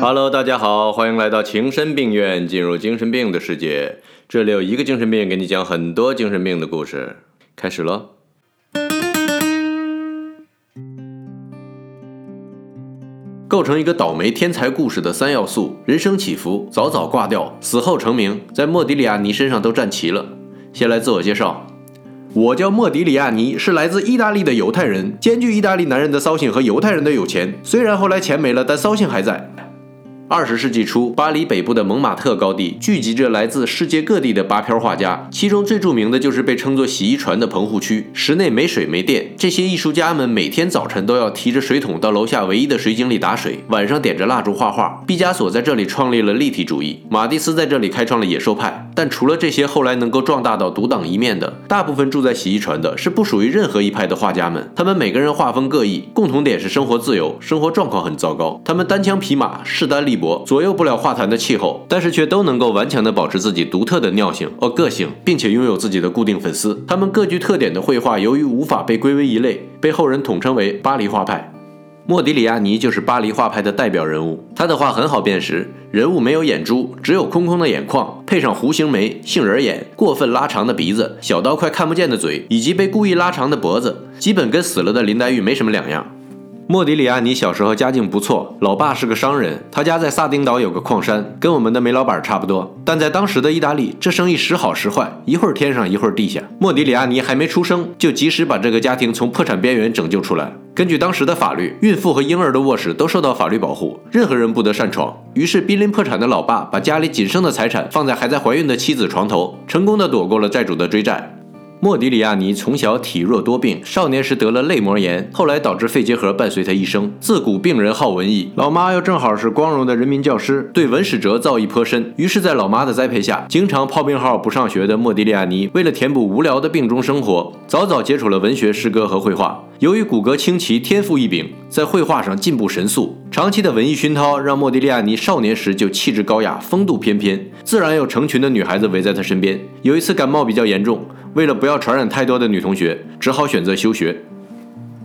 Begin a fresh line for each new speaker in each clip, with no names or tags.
Hello，大家好，欢迎来到情深病院，进入精神病的世界。这里有一个精神病给你讲很多精神病的故事。开始喽。构成一个倒霉天才故事的三要素：人生起伏、早早挂掉、死后成名，在莫迪里亚尼身上都占齐了。先来自我介绍，我叫莫迪里亚尼，是来自意大利的犹太人，兼具意大利男人的骚性和犹太人的有钱。虽然后来钱没了，但骚性还在。二十世纪初，巴黎北部的蒙马特高地聚集着来自世界各地的八漂画家，其中最著名的就是被称作“洗衣船”的棚户区。室内没水没电，这些艺术家们每天早晨都要提着水桶到楼下唯一的水井里打水，晚上点着蜡烛画画。毕加索在这里创立了立体主义，马蒂斯在这里开创了野兽派。但除了这些后来能够壮大到独当一面的，大部分住在洗衣船的是不属于任何一派的画家们。他们每个人画风各异，共同点是生活自由，生活状况很糟糕。他们单枪匹马，势单力薄。左右不了画坛的气候，但是却都能够顽强地保持自己独特的尿性哦个性，并且拥有自己的固定粉丝。他们各具特点的绘画，由于无法被归为一类，被后人统称为巴黎画派。莫迪里亚尼就是巴黎画派的代表人物。他的画很好辨识，人物没有眼珠，只有空空的眼眶，配上弧形眉、杏仁眼、过分拉长的鼻子、小到快看不见的嘴，以及被故意拉长的脖子，基本跟死了的林黛玉没什么两样。莫迪里亚尼小时候家境不错，老爸是个商人，他家在萨丁岛有个矿山，跟我们的煤老板差不多。但在当时的意大利，这生意时好时坏，一会儿天上一会儿地下。莫迪里亚尼还没出生，就及时把这个家庭从破产边缘拯救出来。根据当时的法律，孕妇和婴儿的卧室都受到法律保护，任何人不得擅闯。于是濒临破产的老爸把家里仅剩的财产放在还在怀孕的妻子床头，成功的躲过了债主的追债。莫迪里亚尼从小体弱多病，少年时得了泪膜炎，后来导致肺结核伴随他一生。自古病人好文艺，老妈又正好是光荣的人民教师，对文史哲造诣颇深。于是，在老妈的栽培下，经常泡病号不上学的莫迪里亚尼，为了填补无聊的病中生活，早早接触了文学、诗歌和绘画。由于骨骼清奇，天赋异禀，在绘画上进步神速。长期的文艺熏陶让莫迪利亚尼少年时就气质高雅、风度翩翩，自然有成群的女孩子围在他身边。有一次感冒比较严重。为了不要传染太多的女同学，只好选择休学。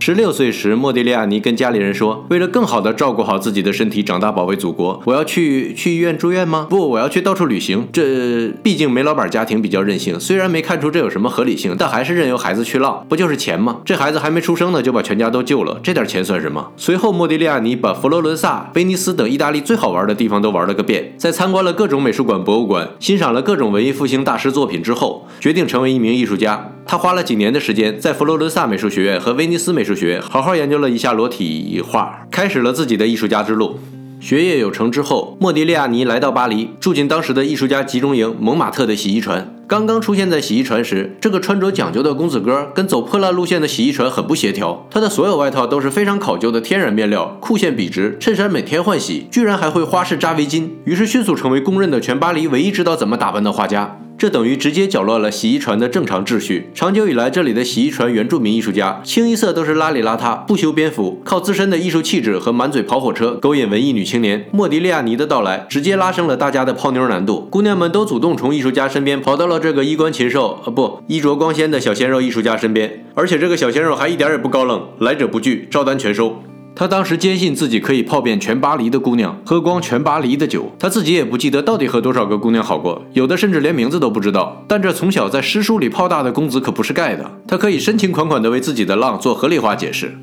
十六岁时，莫迪利亚尼跟家里人说：“为了更好地照顾好自己的身体，长大保卫祖国，我要去去医院住院吗？不，我要去到处旅行。这毕竟煤老板家庭比较任性，虽然没看出这有什么合理性，但还是任由孩子去浪。不就是钱吗？这孩子还没出生呢，就把全家都救了，这点钱算什么？”随后，莫迪利亚尼把佛罗伦萨、威尼斯等意大利最好玩的地方都玩了个遍。在参观了各种美术馆、博物馆，欣赏了各种文艺复兴大师作品之后，决定成为一名艺术家。他花了几年的时间，在佛罗伦萨美术学院和威尼斯美术学好好研究了一下裸体画，开始了自己的艺术家之路。学业有成之后，莫迪利亚尼来到巴黎，住进当时的艺术家集中营蒙马特的洗衣船。刚刚出现在洗衣船时，这个穿着讲究的公子哥跟走破烂路线的洗衣船很不协调。他的所有外套都是非常考究的天然面料，裤线笔直，衬衫每天换洗，居然还会花式扎围巾，于是迅速成为公认的全巴黎唯一知道怎么打扮的画家。这等于直接搅乱了洗衣船的正常秩序。长久以来，这里的洗衣船原住民艺术家清一色都是邋里邋遢、不修边幅，靠自身的艺术气质和满嘴跑火车勾引文艺女青年。莫迪利亚尼的到来，直接拉升了大家的泡妞难度。姑娘们都主动从艺术家身边跑到了这个衣冠禽兽呃不衣着光鲜的小鲜肉艺术家身边，而且这个小鲜肉还一点也不高冷，来者不拒，照单全收。他当时坚信自己可以泡遍全巴黎的姑娘，喝光全巴黎的酒。他自己也不记得到底和多少个姑娘好过，有的甚至连名字都不知道。但这从小在诗书里泡大的公子可不是盖的，他可以深情款款地为自己的浪做合理化解释。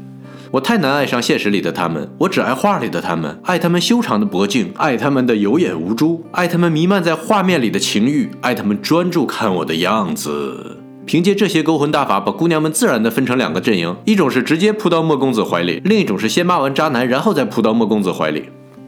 我太难爱上现实里的他们，我只爱画里的他们，爱他们修长的脖颈，爱他们的有眼无珠，爱他们弥漫在画面里的情欲，爱他们专注看我的样子。凭借这些勾魂大法，把姑娘们自然地分成两个阵营：一种是直接扑到莫公子怀里，另一种是先骂完渣男，然后再扑到莫公子怀里。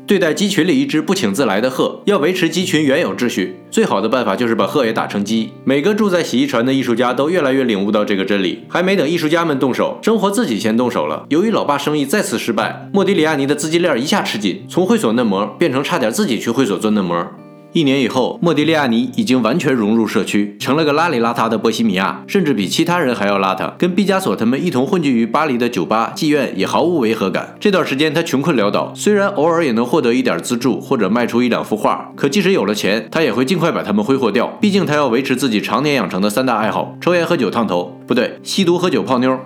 对待鸡群里一只不请自来的鹤，要维持鸡群原有秩序，最好的办法就是把鹤也打成鸡。每个住在洗衣船的艺术家都越来越领悟到这个真理。还没等艺术家们动手，生活自己先动手了。由于老爸生意再次失败，莫迪里亚尼的资金链一下吃紧，从会所嫩模变成差点自己去会所做嫩模。一年以后，莫迪利亚尼已经完全融入社区，成了个邋里邋遢的波西米亚，甚至比其他人还要邋遢。跟毕加索他们一同混迹于巴黎的酒吧、妓院，也毫无违和感。这段时间他穷困潦倒，虽然偶尔也能获得一点资助或者卖出一两幅画，可即使有了钱，他也会尽快把它们挥霍掉。毕竟他要维持自己常年养成的三大爱好：抽烟、喝酒、烫头，不对，吸毒、喝酒、泡妞。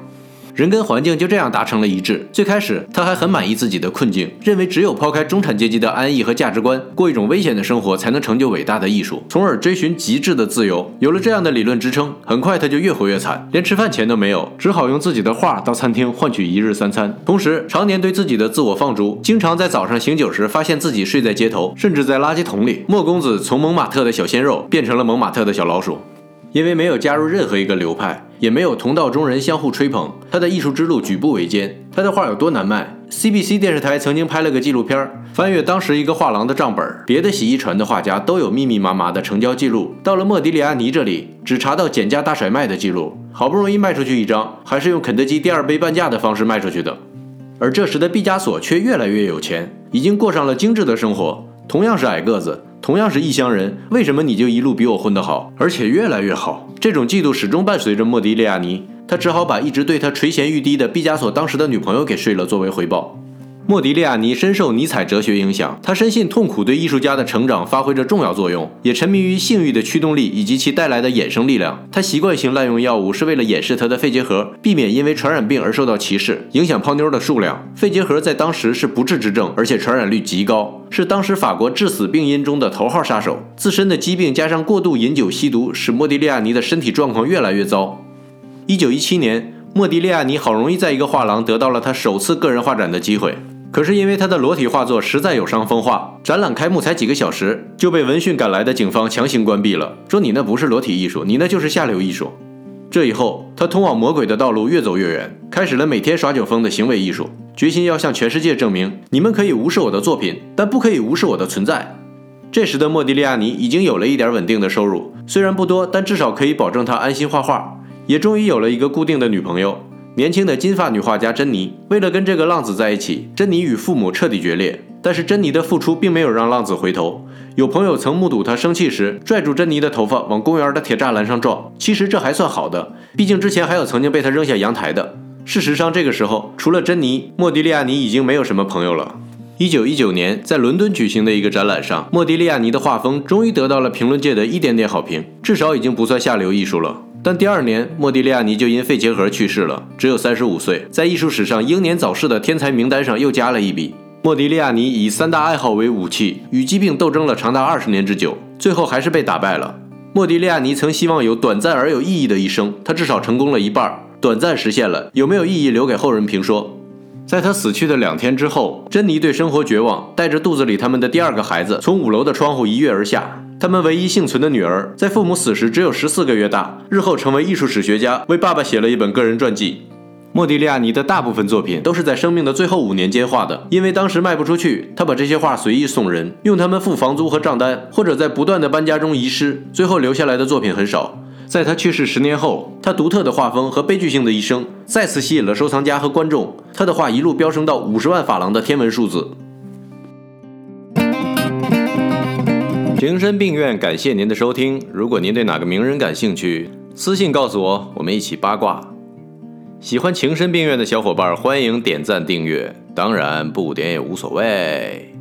人跟环境就这样达成了一致。最开始他还很满意自己的困境，认为只有抛开中产阶级的安逸和价值观，过一种危险的生活，才能成就伟大的艺术，从而追寻极致的自由。有了这样的理论支撑，很快他就越活越惨，连吃饭钱都没有，只好用自己的画到餐厅换取一日三餐。同时，常年对自己的自我放逐，经常在早上醒酒时发现自己睡在街头，甚至在垃圾桶里。莫公子从蒙马特的小鲜肉变成了蒙马特的小老鼠。因为没有加入任何一个流派，也没有同道中人相互吹捧，他的艺术之路举步维艰。他的画有多难卖？CBC 电视台曾经拍了个纪录片，翻阅当时一个画廊的账本，别的洗衣船的画家都有密密麻麻的成交记录，到了莫迪里亚尼这里，只查到减价大甩卖的记录。好不容易卖出去一张，还是用肯德基第二杯半价的方式卖出去的。而这时的毕加索却越来越有钱，已经过上了精致的生活，同样是矮个子。同样是异乡人，为什么你就一路比我混得好，而且越来越好？这种嫉妒始终伴随着莫迪利亚尼，他只好把一直对他垂涎欲滴的毕加索当时的女朋友给睡了作为回报。莫迪利亚尼深受尼采哲学影响，他深信痛苦对艺术家的成长发挥着重要作用，也沉迷于性欲的驱动力以及其带来的衍生力量。他习惯性滥用药物是为了掩饰他的肺结核，避免因为传染病而受到歧视，影响泡妞的数量。肺结核在当时是不治之症，而且传染率极高，是当时法国致死病因中的头号杀手。自身的疾病加上过度饮酒吸毒，使莫迪利亚尼的身体状况越来越糟。一九一七年，莫迪利亚尼好容易在一个画廊得到了他首次个人画展的机会。可是因为他的裸体画作实在有伤风化，展览开幕才几个小时就被闻讯赶来的警方强行关闭了，说你那不是裸体艺术，你那就是下流艺术。这以后，他通往魔鬼的道路越走越远，开始了每天耍酒疯的行为艺术，决心要向全世界证明：你们可以无视我的作品，但不可以无视我的存在。这时的莫迪利亚尼已经有了一点稳定的收入，虽然不多，但至少可以保证他安心画画，也终于有了一个固定的女朋友。年轻的金发女画家珍妮，为了跟这个浪子在一起，珍妮与父母彻底决裂。但是珍妮的付出并没有让浪子回头。有朋友曾目睹他生气时，拽住珍妮的头发往公园的铁栅栏上撞。其实这还算好的，毕竟之前还有曾经被他扔下阳台的。事实上，这个时候除了珍妮，莫迪利亚尼已经没有什么朋友了。一九一九年，在伦敦举行的一个展览上，莫迪利亚尼的画风终于得到了评论界的一点点好评，至少已经不算下流艺术了。但第二年，莫迪利亚尼就因肺结核去世了，只有三十五岁，在艺术史上英年早逝的天才名单上又加了一笔。莫迪利亚尼以三大爱好为武器，与疾病斗争了长达二十年之久，最后还是被打败了。莫迪利亚尼曾希望有短暂而有意义的一生，他至少成功了一半，短暂实现了，有没有意义留给后人评说。在他死去的两天之后，珍妮对生活绝望，带着肚子里他们的第二个孩子从五楼的窗户一跃而下。他们唯一幸存的女儿，在父母死时只有十四个月大，日后成为艺术史学家，为爸爸写了一本个人传记。莫迪利亚尼的大部分作品都是在生命的最后五年间画的，因为当时卖不出去，他把这些画随意送人，用它们付房租和账单，或者在不断的搬家中遗失，最后留下来的作品很少。在他去世十年后，他独特的画风和悲剧性的一生再次吸引了收藏家和观众，他的画一路飙升到五十万法郎的天文数字。情深病院，感谢您的收听。如果您对哪个名人感兴趣，私信告诉我，我们一起八卦。喜欢情深病院的小伙伴，欢迎点赞订阅，当然不点也无所谓。